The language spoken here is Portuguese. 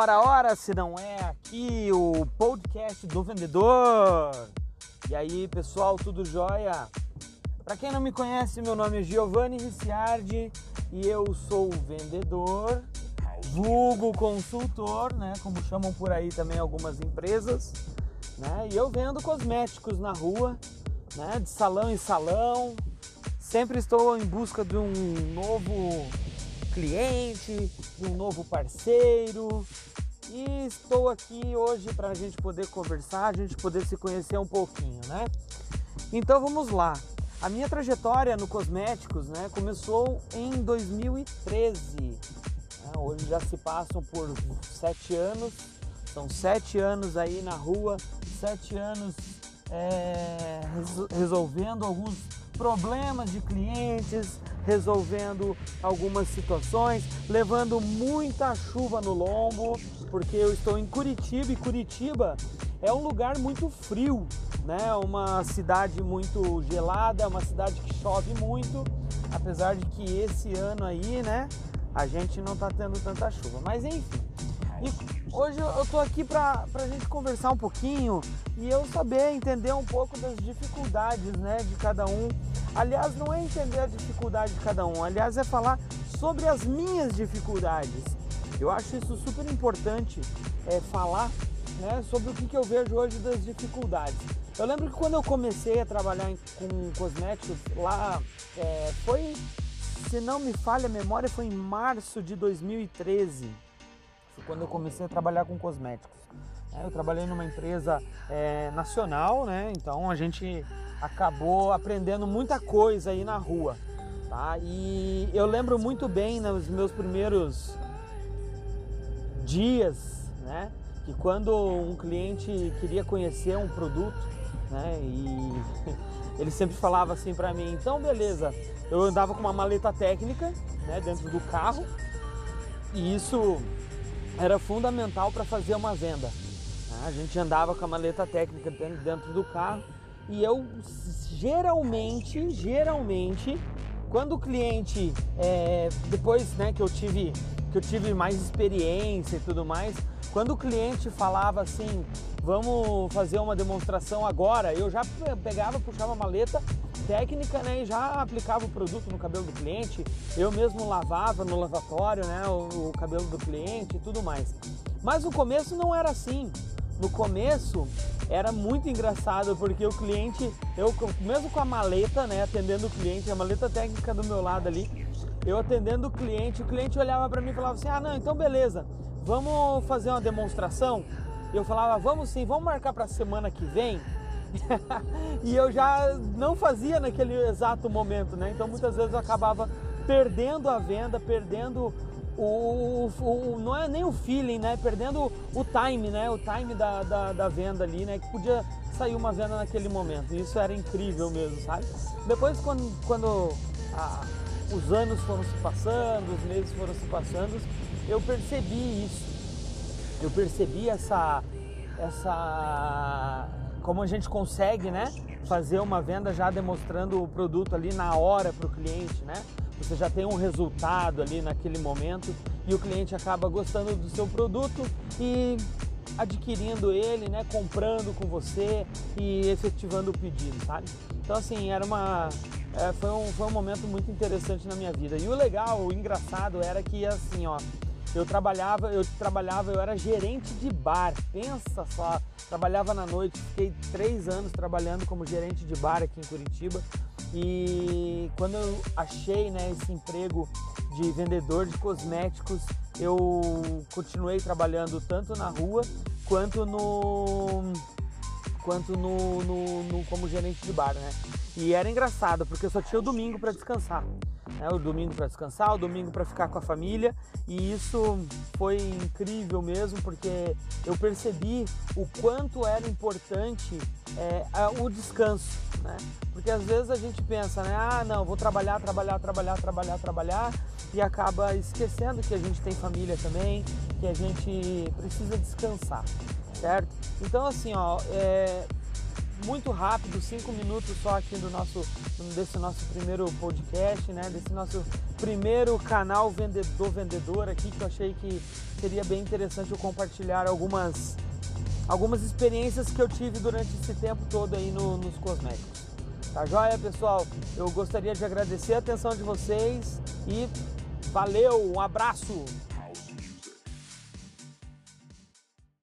Ora, ora, se não é aqui o podcast do vendedor. E aí, pessoal, tudo jóia? Para quem não me conhece, meu nome é Giovanni Ricciardi e eu sou vendedor, vulgo consultor, né, como chamam por aí também algumas empresas, né? E eu vendo cosméticos na rua, né, de salão em salão. Sempre estou em busca de um novo cliente, de um novo parceiro. E estou aqui hoje para a gente poder conversar, a gente poder se conhecer um pouquinho, né? Então vamos lá. A minha trajetória no cosméticos, né, começou em 2013. Né? Hoje já se passam por sete anos. São sete anos aí na rua, sete anos é, resolvendo alguns problemas de clientes, resolvendo algumas situações, levando muita chuva no lombo, porque eu estou em Curitiba e Curitiba é um lugar muito frio, né? Uma cidade muito gelada, uma cidade que chove muito, apesar de que esse ano aí, né, a gente não está tendo tanta chuva. Mas enfim, e hoje eu estou aqui para a gente conversar um pouquinho e eu saber entender um pouco das dificuldades né, de cada um. Aliás, não é entender a dificuldade de cada um, aliás, é falar sobre as minhas dificuldades. Eu acho isso super importante é, falar né, sobre o que, que eu vejo hoje das dificuldades. Eu lembro que quando eu comecei a trabalhar em, com cosméticos lá, é, foi, se não me falha a memória, foi em março de 2013 quando eu comecei a trabalhar com cosméticos. É, eu trabalhei numa empresa é, nacional, né? Então a gente acabou aprendendo muita coisa aí na rua, tá? E eu lembro muito bem nos meus primeiros dias, né? Que quando um cliente queria conhecer um produto, né? E ele sempre falava assim para mim, então beleza, eu andava com uma maleta técnica, né? Dentro do carro e isso era fundamental para fazer uma venda. A gente andava com a maleta técnica dentro do carro e eu geralmente, geralmente, quando o cliente, é, depois né, que eu tive que eu tive mais experiência e tudo mais, quando o cliente falava assim, vamos fazer uma demonstração agora, eu já pegava, puxava a maleta técnica né, e já aplicava o produto no cabelo do cliente. Eu mesmo lavava no lavatório né, o, o cabelo do cliente e tudo mais. Mas no começo não era assim. No começo era muito engraçado porque o cliente, eu mesmo com a maleta, né, atendendo o cliente, a maleta técnica do meu lado ali, eu atendendo o cliente, o cliente olhava para mim e falava assim: "Ah, não, então beleza. Vamos fazer uma demonstração?" Eu falava: "Vamos sim, vamos marcar para semana que vem." e eu já não fazia naquele exato momento, né? Então muitas vezes eu acabava perdendo a venda, perdendo o, o, não é nem o feeling, né? Perdendo o time, né? O time da, da, da, venda ali, né? Que podia sair uma venda naquele momento. Isso era incrível mesmo, sabe? Depois quando, quando a, os anos foram se passando, os meses foram se passando, eu percebi isso. Eu percebi essa essa como a gente consegue, né, fazer uma venda já demonstrando o produto ali na hora para o cliente, né? Você já tem um resultado ali naquele momento e o cliente acaba gostando do seu produto e adquirindo ele, né, comprando com você e efetivando o pedido, sabe? Então assim, era uma é, foi, um, foi um momento muito interessante na minha vida. E o legal, o engraçado era que assim, ó, eu trabalhava, eu trabalhava, eu era gerente de bar. Pensa só, trabalhava na noite, fiquei três anos trabalhando como gerente de bar aqui em Curitiba. E quando eu achei né, esse emprego de vendedor de cosméticos, eu continuei trabalhando tanto na rua quanto no quanto no, no, no como gerente de bar, né? E era engraçado porque eu só tinha o domingo para descansar né, o domingo para descansar, o domingo para ficar com a família e isso foi incrível mesmo porque eu percebi o quanto era importante é, o descanso, né? Porque às vezes a gente pensa, né, ah não, vou trabalhar, trabalhar, trabalhar, trabalhar, trabalhar e acaba esquecendo que a gente tem família também, que a gente precisa descansar, certo? Então assim, ó, é, muito rápido, cinco minutos só aqui do nosso, desse nosso primeiro podcast, né? Desse nosso primeiro canal vendedor vendedor aqui que eu achei que seria bem interessante eu compartilhar algumas algumas experiências que eu tive durante esse tempo todo aí no, nos cosméticos. Tá joia, pessoal? Eu gostaria de agradecer a atenção de vocês e valeu, um abraço!